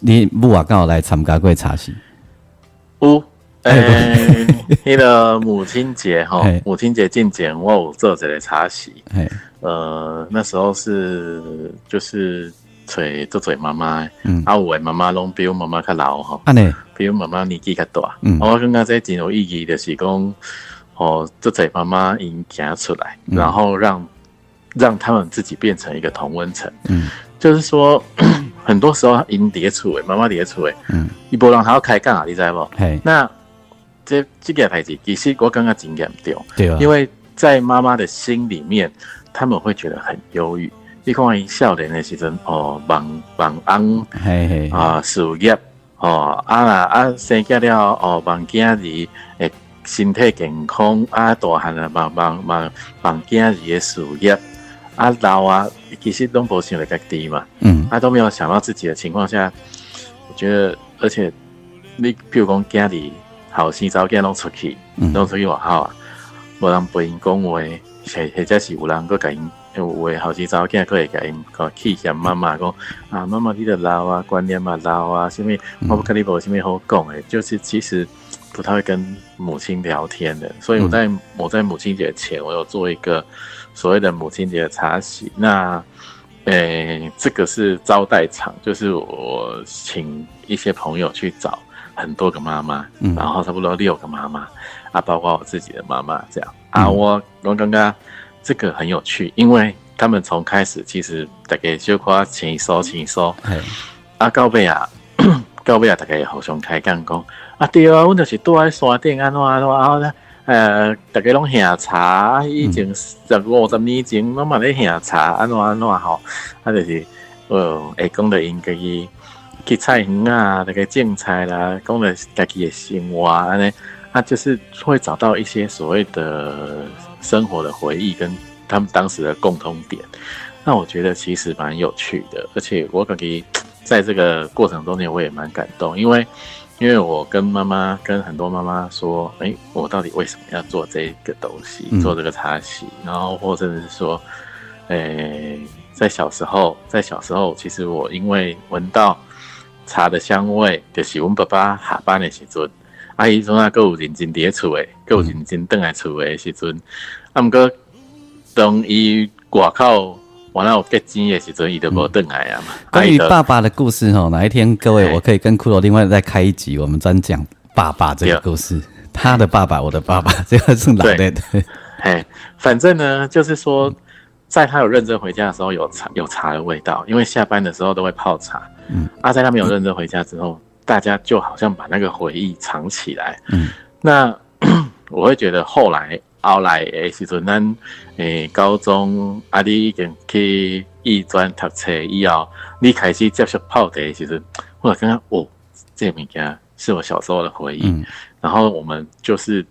你母啊刚好来参加过茶席，有。诶，迄个母亲节吼，母亲节进前我有做一个茶席，嘿，呃，那时候是就是找做做妈妈的，嗯。啊有的妈妈拢比我妈妈较老吼，安尼，比我妈妈年纪较大，嗯。我感觉这真有意义，就是讲，哦，做做妈妈因行出来，嗯。然后让让他们自己变成一个同温层，嗯。就是说，很多时候因叠厝的妈妈叠厝的，嗯，伊无人还要开讲啊，你知无？嘿，那这这个代志，其实我刚刚经验对，对啊，因为在妈妈的心里面，他们会觉得很忧郁。你看伊少年的时阵，哦，忙忙安嘿嘿，啊，事业哦，啊啦啊，生囝了哦，忙囝儿诶，身体健康啊，大汉啊忙忙忙忙囝儿的事业啊，老啊，其实拢无想着家己嘛，嗯。啊都没有想到自己的情况下，我觉得，而且你譬如讲家里好生查某囝拢出去，嗯。拢出去外口啊，无人陪因讲话，或或者是有人佮甲因有话好生查某囝，佮会甲因讲气嫌妈妈讲啊，妈妈你的老啊，观念嘛老啊，什么我不跟你无什么好讲诶，就是其实不太会跟母亲聊天的，所以我在、我在母亲节前，我有做一个所谓的母亲节的茶席，那。诶、这个是招待场，就是我请一些朋友去找很多个妈妈，嗯然后差不多六个妈妈啊，包括我自己的妈妈这样啊。我我刚刚这个很有趣，因为他们从开始其实大概就夸请一收请一收，啊，到尾啊，到尾啊，大家互相开讲讲啊，对啊，阮就是住在山顶安怎安怎啊咧。呃，大家拢下茶，以前十五十年前拢嘛咧下茶，安怎安怎吼，啊就是呃，会讲着因家己去菜园啊，大家种菜啦，讲着家己的生活安尼，啊就是会找到一些所谓的生活的回忆跟他们当时的共通点。那我觉得其实蛮有趣的，而且我感觉在这个过程中间我也蛮感动，因为因为我跟妈妈跟很多妈妈说，哎，我到底为什么要做这个东西，嗯做这个茶席，然后或者是说，诶，在小时候，在小时候，其实我因为闻到茶的香味，就是阮爸爸下班的时阵，啊，伊阵啊，佮有认真伫咧厝诶，佮有认真倒来厝诶时阵，啊，毋过当伊外口完了有结钱的时阵，伊就无倒来啊嘛，关于爸爸的故事哦，哪一天各位我可以跟骷髅另外再开一集，我们专讲爸爸这个故事，他的爸爸，我的爸爸，这个是哪的？对，嘿，反正呢，就是说，在他有认真回家的时候，有茶有茶的味道，因为下班的时候都会泡茶。嗯，啊，在他没有认真回家之后，大家就好像把那个回忆藏起来。嗯，那 我会觉得后来后来诶时阵，咱诶高中啊，你已经去艺专读册以后，你开始接触泡茶的时阵，我就感觉哦，这个物件是我小时候的回忆。嗯然后我们就是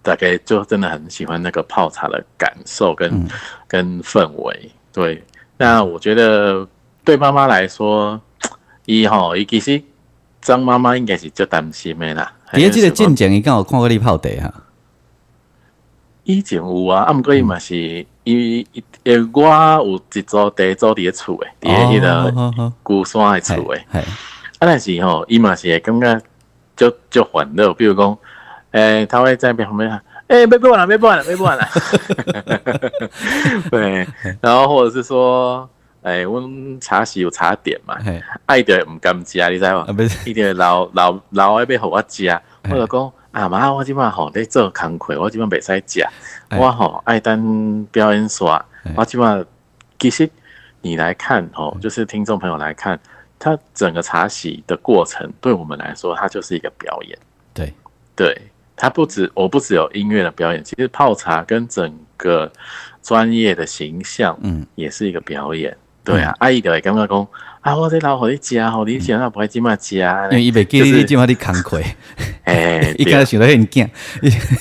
大概就真的很喜欢那个泡茶的感受跟、嗯跟氛围。对，那我觉得对妈妈来说，伊吼伊其实张妈妈应该是最担心的啦。伫咧即个进进前，伊敢有看过你泡茶哈？以前有啊，啊，毋过伊嘛是伊伊诶，我有一组地组伫咧厝诶，伫咧迄个孤山诶厝诶。啊，但是吼，伊嘛是会感觉足足烦恼，比如讲，诶、他会在旁边喊，诶、别播了，别玩了，别玩了。对，然后或者是说，诶、阮茶席有茶点嘛，嘿，爱的毋甘食，你知无啊？不是，伊就老老老爱要互我食，我就讲啊妈，我即摆吼咧做工课，我即摆袂使食，哎我吼爱等表演煞哎，我即摆其实你来看吼，就是听众朋友来看，它整个茶席的过程，对我们来说，它就是一个表演。对，对，它不止我不只有音乐的表演，其实泡茶跟整个专业的形象，嗯，也是一个表演。对啊，阿姨就会感觉讲啊，我这老互你食，互你食，那不会即马食呢。因为伊袂记你，你即马你工课，哎，伊开始想到因囝，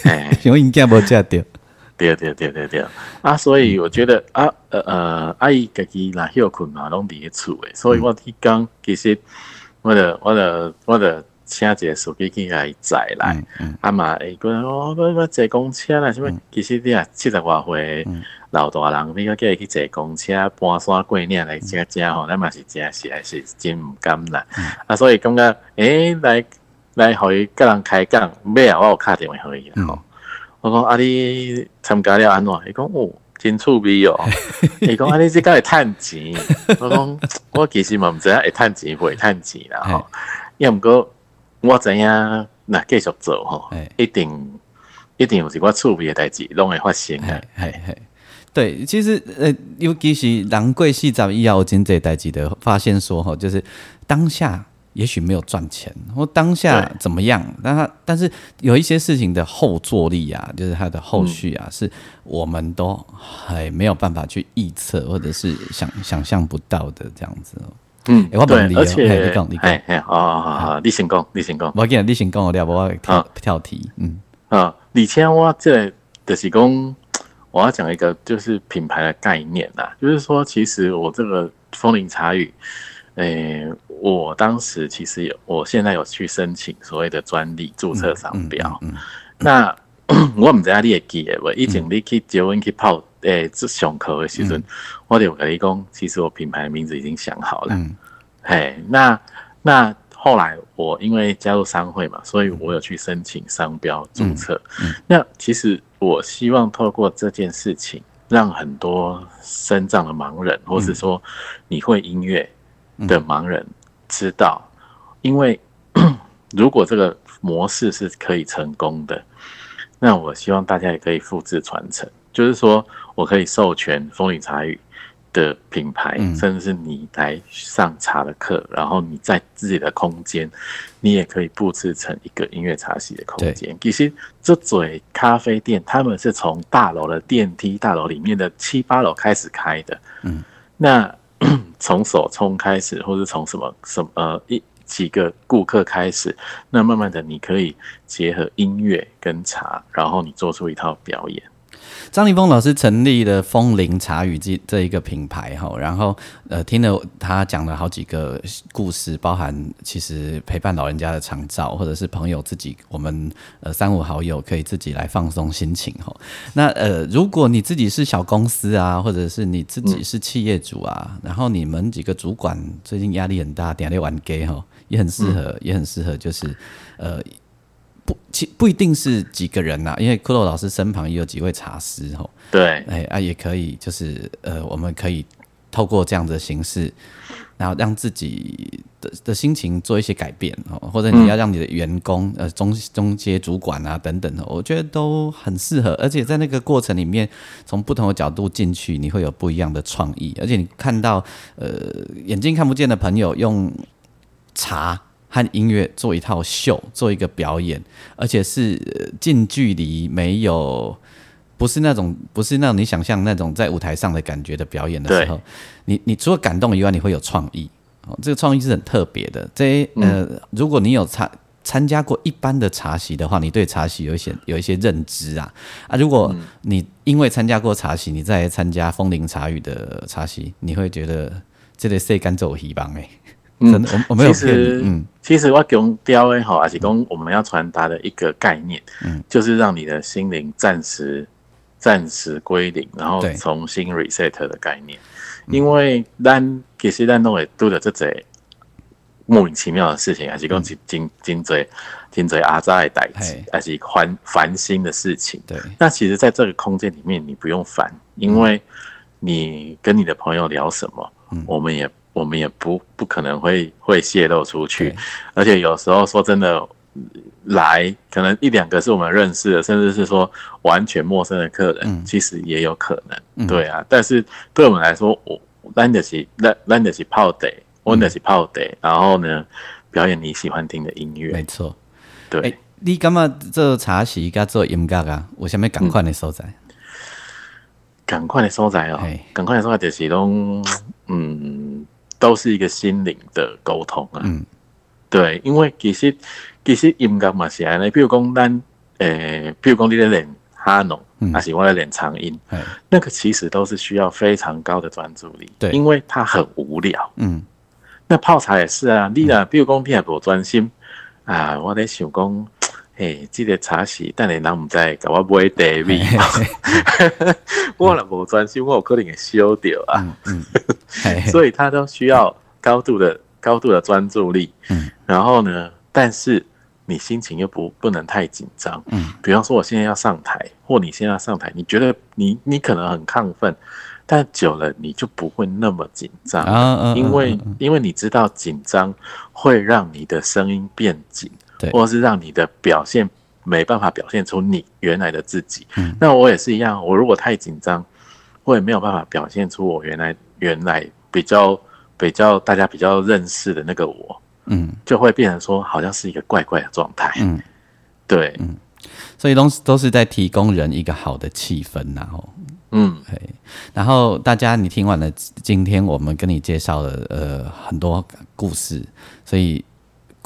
哎 想因囝无食着，对对对对对。啊，所以我觉得啊，呃呃，阿姨家己若休困嘛，拢伫咧厝诶，所以我迄讲其实我的我的我的请一个司机去甲伊载来啊嘛会讲哦，我我坐公车啦，什么？其实你啊七十外岁嗯老大人，你个叫伊去坐公车搬山过岭来遮遮吼，咱嘛是真实在是真毋甘啦。啊，所以感觉诶，来来互伊甲人开讲，尾啊，我有敲电话互伊啦吼。我讲啊，你参加了安怎？伊讲哦，真趣味哦。伊讲啊，你即个会趁钱？我讲 我其实嘛毋知影会趁钱袂趁钱啦吼。要毋过我知影，若继续做吼，一定一定有一寡趣味的代志，拢会发生嘿啊。嘿嘿。对，其实呃，尤其是人过四十以后，真这代志的发现说吼，就是当下也许没有赚钱，或当下怎么样，但他但是有一些事情的后坐力啊，就是它的后续啊，是我们都还没有办法去预测，或者是想想象不到的这样子哦。嗯。欸我不能理，对而且你讲你讲。嘿嘿，哦好好，你先讲，你先讲。我记得你先讲我聊，我跳啊跳题，嗯。啊，而且我这个就是讲，我要讲一个就是品牌的概念啦，就是说，其实我这个风铃茶语，诶、我当时其实有，我现在有去申请所谓的专利注册商标。嗯那 我唔知影你会记得无？以前你去结婚去泡诶，这上课的时阵，我就有跟你讲，其实我品牌的名字已经想好了。嗯嘿，那那后来我因为加入商会嘛，所以我有去申请商标注册。嗯那其实我希望透过这件事情，让很多身障的盲人，或是说你会音乐的盲人知道，因为 如果这个模式是可以成功的，那我希望大家也可以复制传承，就是说我可以授权风雨茶语的品牌，嗯甚至是你来上茶的课，然后你在自己的空间，你也可以布置成一个音乐茶席的空间。其实这嘴咖啡店，他们是从大楼的电梯大楼里面的七八楼开始开的，嗯，那 从手冲开始，或是从什么什么呃一几个顾客开始，那慢慢的你可以结合音乐跟茶，然后你做出一套表演。张立峰老师成立了风铃茶语这这一个品牌哈，然后呃听了他讲了好几个故事，包含其实陪伴老人家的长照，或者是朋友自己我们呃三五好友可以自己来放松心情哈。那呃如果你自己是小公司啊，或者是你自己是企业主啊，然后你们几个主管最近压力很大，点来玩 gay 哈，也很适合，也很适合就是呃。不，其不一定是几个人呐、因为骷髅老师身旁也有几位茶师吼，对，哎啊，也可以，就是呃，我们可以透过这样的形式，然后让自己的的心情做一些改变哦，或者你要让你的员工、呃中中阶主管啊等等的，我觉得都很适合，而且在那个过程里面，从不同的角度进去，你会有不一样的创意，而且你看到呃眼睛看不见的朋友用茶。和音乐做一套秀，做一个表演，而且是呃近距离，没有不是那种不是那种你想象那种在舞台上的感觉的表演的时候，你你除了感动以外，你会有创意哦，这个创意是很特别的。这呃，如果你有参参加过一般的茶席的话，你对茶席有一些有一些认知啊啊。如果你因为参加过茶席，你再來參加风铃茶语的茶席，你会觉得這個世間走希望誒。真的，我我没有騙其實你，嗯。其实我強調的吼，還是讲我们要传达的一个概念，嗯。就是让你的心灵暂时暂时归零，然后重新 reset 的概念。因為咱其實咱都會拄着這些莫名其妙的事情，还是讲真真真多真多阿扎的代志嘿，還是烦烦心的事情。对，那其实在这个空间里面，你不用烦，因为你跟你的朋友聊什么，嗯。我们也我们也不不可能会会泄露出去，而且有时候说真的，来可能一两个是我们认识的，甚至是说完全陌生的客人，嗯其实也有可能，嗯對啊。但是对我们来说，我咱得是咱咱得是泡得，我们就是泡得，然后呢表演你喜欢听的音乐没。错。对，诶、你感觉做茶席甲做音乐啊，有啥物共款的所在？赶快的收窄哦嘿，赶快的收窄就是拢，嗯，都是一个心灵的沟通啊。嗯。对，因为其实其实音乐嘛是安尼，比如讲咱诶，比如讲你咧练哈农，嗯。还是我咧练长音，哎，那个其实都是需要非常高的专注力，对。因为它很无聊。嗯。那泡茶也是啊，你啊比如讲你也无专心啊，我在想讲，嘿，这个茶是等下人毋知甲我买茶味，我若无专心，我有可能会烧掉啊。嗯，嘿嘿 所以他都需要高度的高度的专注力。嗯，然后呢，但是你心情又不不能太紧张。嗯，比方说我现在要上台，或你现在要上台，你觉得你你可能很亢奋，但久了你就不会那么紧张。啊嗯因为嗯嗯因为你知道紧张会让你的声音变紧，对。或者是让你的表现没办法表现出你原来的自己。嗯。那我也是一样，我如果太紧张，我也没有办法表现出我原来原来比较比较大家比较认识的那个我，嗯。就会变成说好像是一个怪怪的状态。嗯，对，嗯。所以都是都是在提供人一个好的气氛，然后。嗯，然后大家，你听完了今天我们跟你介绍了呃很多故事，所以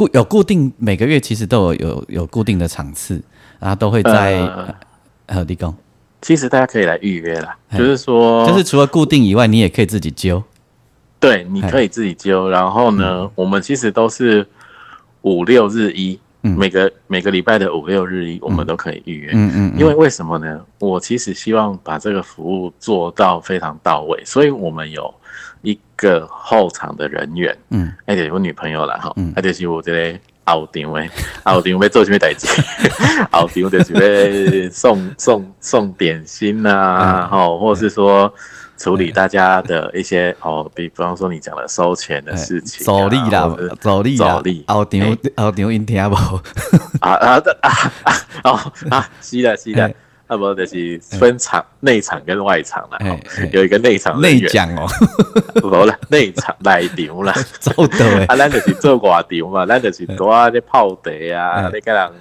固有固定每个月其实都有有有固定的场次，然后都会在呃呃立功，其实大家可以来预约啦，就是说，就是除了固定以外，你也可以自己揪。对，你可以自己揪。然后呢，我们其实都是五六日一，嗯每个每个礼拜的五六日一，我们都可以预约。嗯嗯，因为为什么呢？我其实希望把这个服务做到非常到位，所以我们有一个后场的人员，嗯，哎，就是我女朋友啦，哈嗯，啊，就是我这个后场的，后场 要做什么代志？后场就是要送送送点心呐、嗯吼、或者是说。处理大家的一些哦，比方说你讲的收钱的事情、啊，走力啦走力啦。走力，后场嘿后场因听无，啊啊的啊啊哦啊，是的，是的。嘿，那么就是分场内场跟外场啦，有一个内场内员，讲哦，无啦，内场内场啦，走啊，咱就是做外场嘛，咱就是多啊咧泡茶啊，嘿咧甲人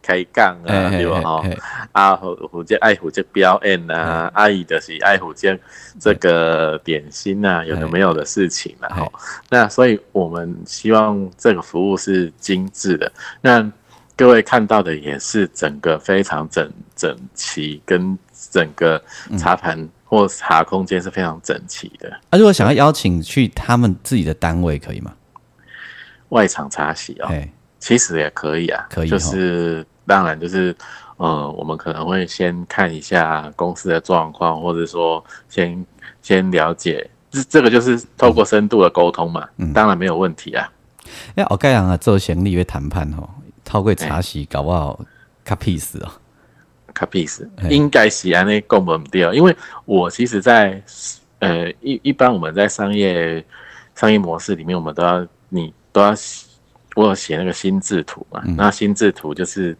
开讲啊，对吧？吼啊，负负责爱负责表演啊，阿姨就是爱负责这个点心啊，有的没有的事情啦，吼。那所以我们希望这个服务是精致的。那各位看到的也是整个非常整整齐，跟整个茶盘或茶空间是非常整齐的。啊，如果想要邀请去他们自己的单位，可以吗？外场茶席哦，哎，其实也可以啊，可以哦就是当然就是，嗯，我们可能会先看一下公司的状况，或者说先先了解，这这个就是透过深度的沟通嘛，嗯当然没有问题啊。因为后盖人啊做行李会谈判吼，透过茶席搞不好较 peace 哦。卡 piece 嘿应该是安内共不掉，因为我其实在，呃一一般我们在商业商业模式里面，我们都要你都要我有写那个心智图嘛，那心智图就是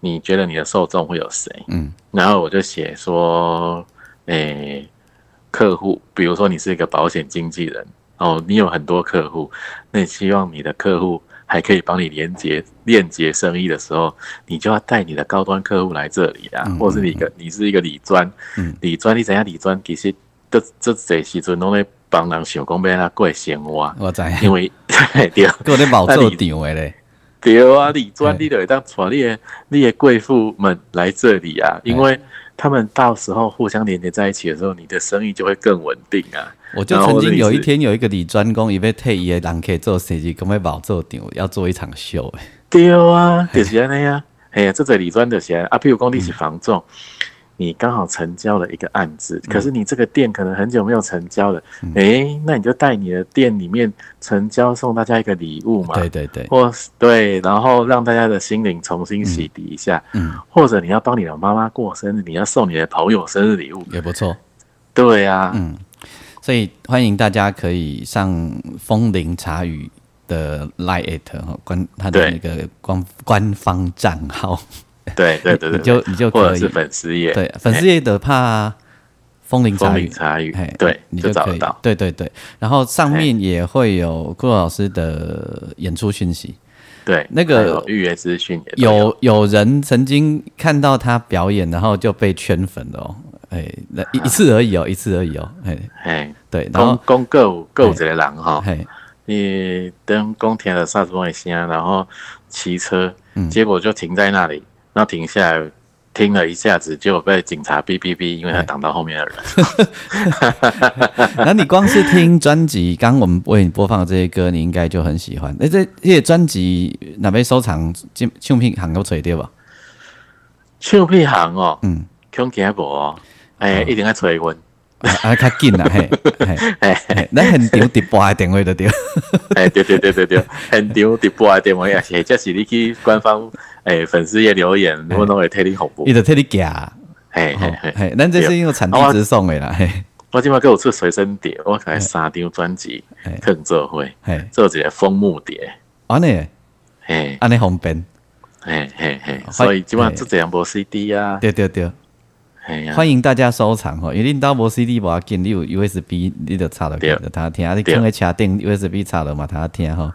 你觉得你的受众会有谁？嗯。然后我就写说，诶、客户，比如说你是一个保险经纪人，哦，你有很多客户，那你希望你的客户还可以帮你连接链接生意的时候，你就要带你的高端客户来这里啊，嗯或者是你一个你是一个理专，嗯。理专你怎样理专，其实这这这时阵拢咧帮人想讲要他过生活，我知，因为 对。跟我咧毛做场的咧，对啊，理专嘿。你就会当带你的你的贵妇们来这里啊，因为他们到时候互相连接在一起的时候，你的生意就会更稳定啊。我就曾经有一天有一个李专工，伊要退伊的人客做设计，咁要毛做场，要做一场秀诶。对啊，就是安尼啊。哎呀，这个理专就是啊，譬如讲你是房仲，你刚好成交了一个案子，可是你这个店可能很久没有成交了，诶，那你就带你的店里面成交，送大家一个礼物嘛。对对对，或是对，然后让大家的心灵重新洗涤一下，嗯，或者你要帮你的妈妈过生日，你要送你的朋友生日礼物，也不错。对啊，嗯所以欢迎大家可以上风铃茶语的 Line at 哈，官他的那个官官方账号，对对对对，你就你就可以。或者是粉丝页，对粉丝页的怕风铃茶语，茶语嘿，对，你就可以就找得到。对对对，然后上面也会有顾老师的演出讯息。对，那个有预约资讯有。有人曾经看到他表演，然后就被圈粉了哦，哎，那一一次而已哦，一次而已哦，哎，嘿，对，然讲后讲够够一个人哈，嘿，你等公听了萨斯风的声，然后骑车，嗯结果就停在那里，然后停下来听了一下子，结果被警察哔哔哔，因为他挡到后面的人。那你光是听专辑，刚刚我们为你播放的这些歌，你应该就很喜欢。哎，这这些专辑哪边收藏？唱唱片行都找对吧？唱片行哦，嗯，恐惊无哦，哎，一定要催阮，啊，啊较紧啦，嘿，嘿，哎嘿，咱现场直播的电话就对。哎，对对对对对，现场直播的电话也是，或者是你去官方诶粉丝页留言，我都会替你服务。伊。就替你夹，吼嘿嘿。嘿，嘿，咱这是用产地直送的啦，嘿，我今麦给我出随身碟，我开三张专辑嘿，肯做会嘿，做一个枫木碟，安尼？嘿。安尼方便，嘿嘿嘿，所以今晚做这两部 CD 啊，对对对，欢迎大家收藏吼，因为恁兜无 CD 无要紧，你有 USB 你就插落去他听，你对放在车顶 USB 插落嘛他听吼。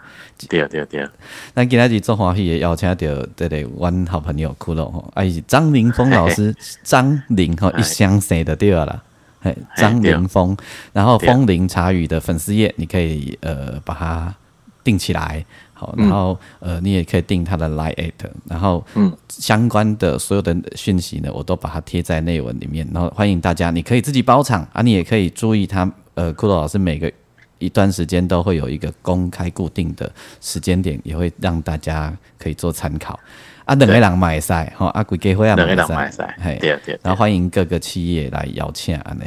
对对对，咱今仔日做欢喜的邀请到这个阮好朋友骷髅吼，啊，伊是张凌峰老师，张凌吼哎。一相生的对了啦，张凌峰，然后风铃茶语的粉丝页，你可以呃把它订起来，好，然后、呃你也可以订他的 Line at，然后嗯相关的所有的讯息呢，我都把它贴在内文里面，然后欢迎大家，你可以自己包场啊，你也可以注意他呃骷髅老师每个。一段时间都会有一个公开固定的时间点，也会让大家可以做参考。啊，两个人买赛，吼，啊，规家伙啊两个人买买赛嘿，对对对然后欢迎各个企业来邀请安尼。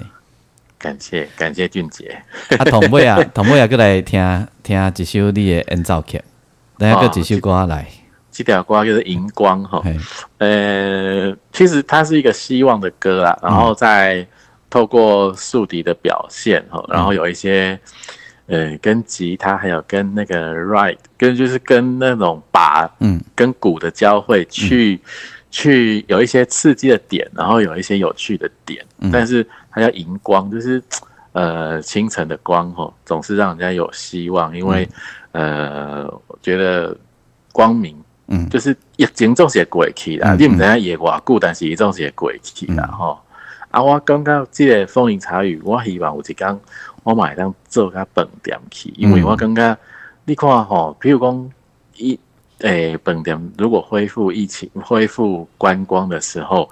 感谢感谢俊杰，啊，同尾啊，同尾啊，过来听听一首你的演奏曲，等下个几首歌来，几条歌就是荧光哈，呃，其实它是一个希望的歌啦，然后再透过竖笛的表现哈，然后有一些呃跟吉他还有跟那个 ride 跟就是跟那种把嗯。跟鼓的交汇去、去有一些刺激的点，然后有一些有趣的点，但是它叫荧光，就是呃清晨的光吼，总是让人家有希望，因为、呃我觉得光明。嗯就是疫情总是会过去啦，嗯你毋知影伊会偌久，但是伊总是会过去啦吼。啊，我感觉即个风铃茶语，我希望有一天我嘛会当做甲饭店去，因为我感觉你看吼，比如讲一诶饭店如果恢复疫情、恢复观光的时候，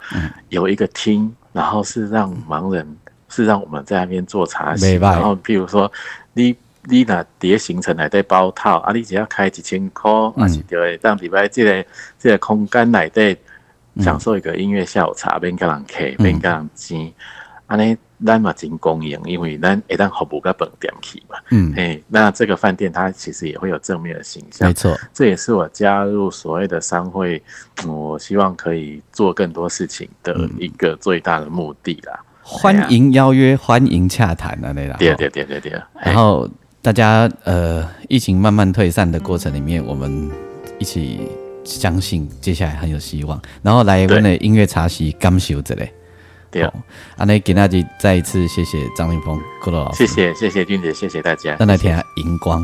有一个厅，然后是让盲人，是让我们在那边做茶席，然后譬如说你。你若伫咧行程内底包套，啊，你只要开一千块，啊是就会当伫摆即个即个空间内底享受一个音乐下午茶，免甲人客，免甲人钱，安尼咱嘛真公营，因为咱一旦服务个本店去嘛。嗯，嘿，那这个饭店它其实也会有正面的形象。没，错，这也是我加入所谓的商会，嗯我希望可以做更多事情的一个最大的目的啦。欢迎邀约，欢迎洽谈啊，那啦。吼对对对对对，然后大家呃，疫情慢慢退散的过程里面，我们一起相信接下来很有希望。然后来我们的音乐茶席感受这类。对，啊，那给大家再一次谢谢张凌峰、骷髅老师，谢。谢谢谢俊杰，谢谢大家。再来听下荧光。